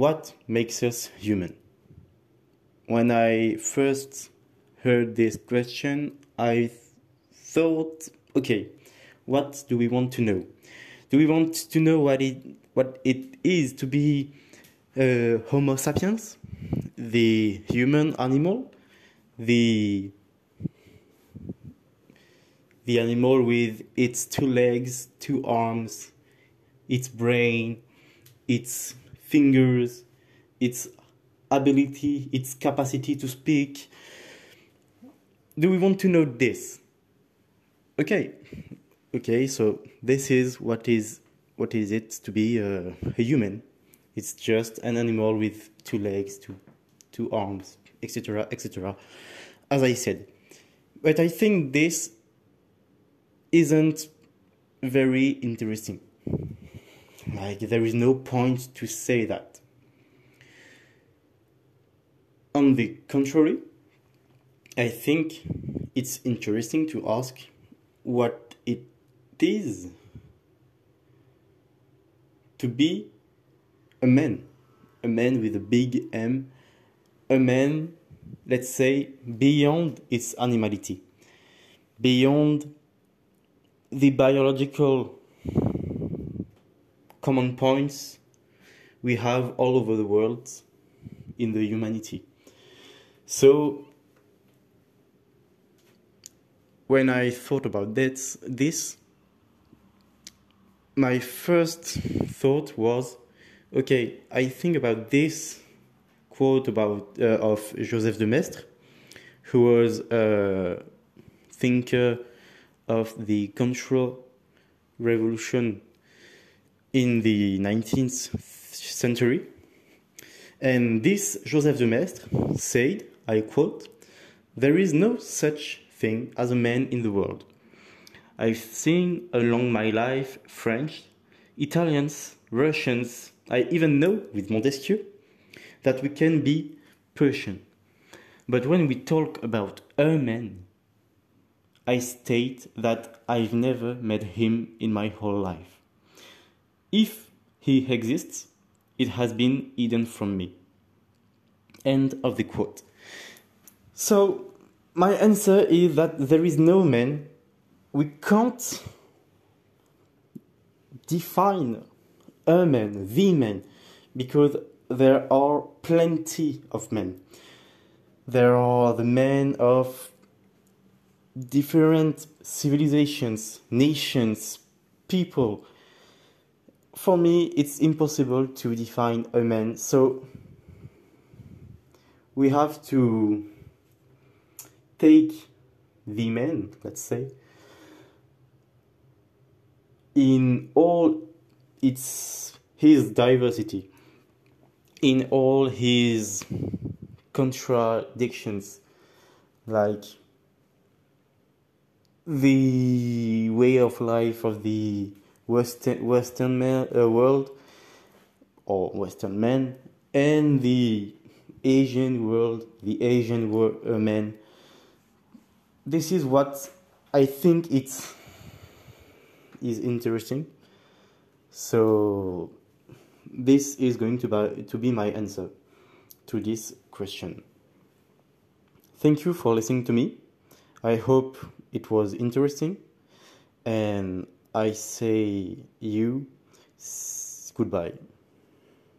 what makes us human? When I first heard this question, I thought, okay, what do we want to know? Do we want to know what it what it is to be uh, Homo sapiens, the human animal, the the animal with its two legs, two arms, its brain, its fingers, its ability, its capacity to speak. Do we want to know this? Okay, okay, so this is what is what is it to be a, a human? It's just an animal with two legs, two two arms, etc., etc. As I said, but I think this isn't very interesting. Like, there is no point to say that. On the contrary, I think it's interesting to ask what it is to be a man, a man with a big M, a man, let's say, beyond its animality, beyond the biological common points we have all over the world in the humanity. So when I thought about this, this my first thought was, okay, I think about this quote about uh, of Joseph de Maistre, who was a thinker of the control Revolution in the 19th century. And this Joseph de Maistre said, I quote, There is no such thing as a man in the world. I've seen along my life French, Italians, Russians, I even know with Montesquieu that we can be Persian. But when we talk about a man, I state that I've never met him in my whole life. If he exists, it has been hidden from me. End of the quote. So, my answer is that there is no man. We can't define a man, the man, because there are plenty of men. There are the men of different civilizations, nations, people. For me, it's impossible to define a man. So we have to take the man, let's say, in all its his diversity, in all his contradictions, like the way of life of the Western Western man, uh, world or Western man and the Asian world, the Asian wor- uh, man. This is what I think it's is interesting. So this is going to be, to be my answer to this question. Thank you for listening to me. I hope it was interesting and I say you goodbye.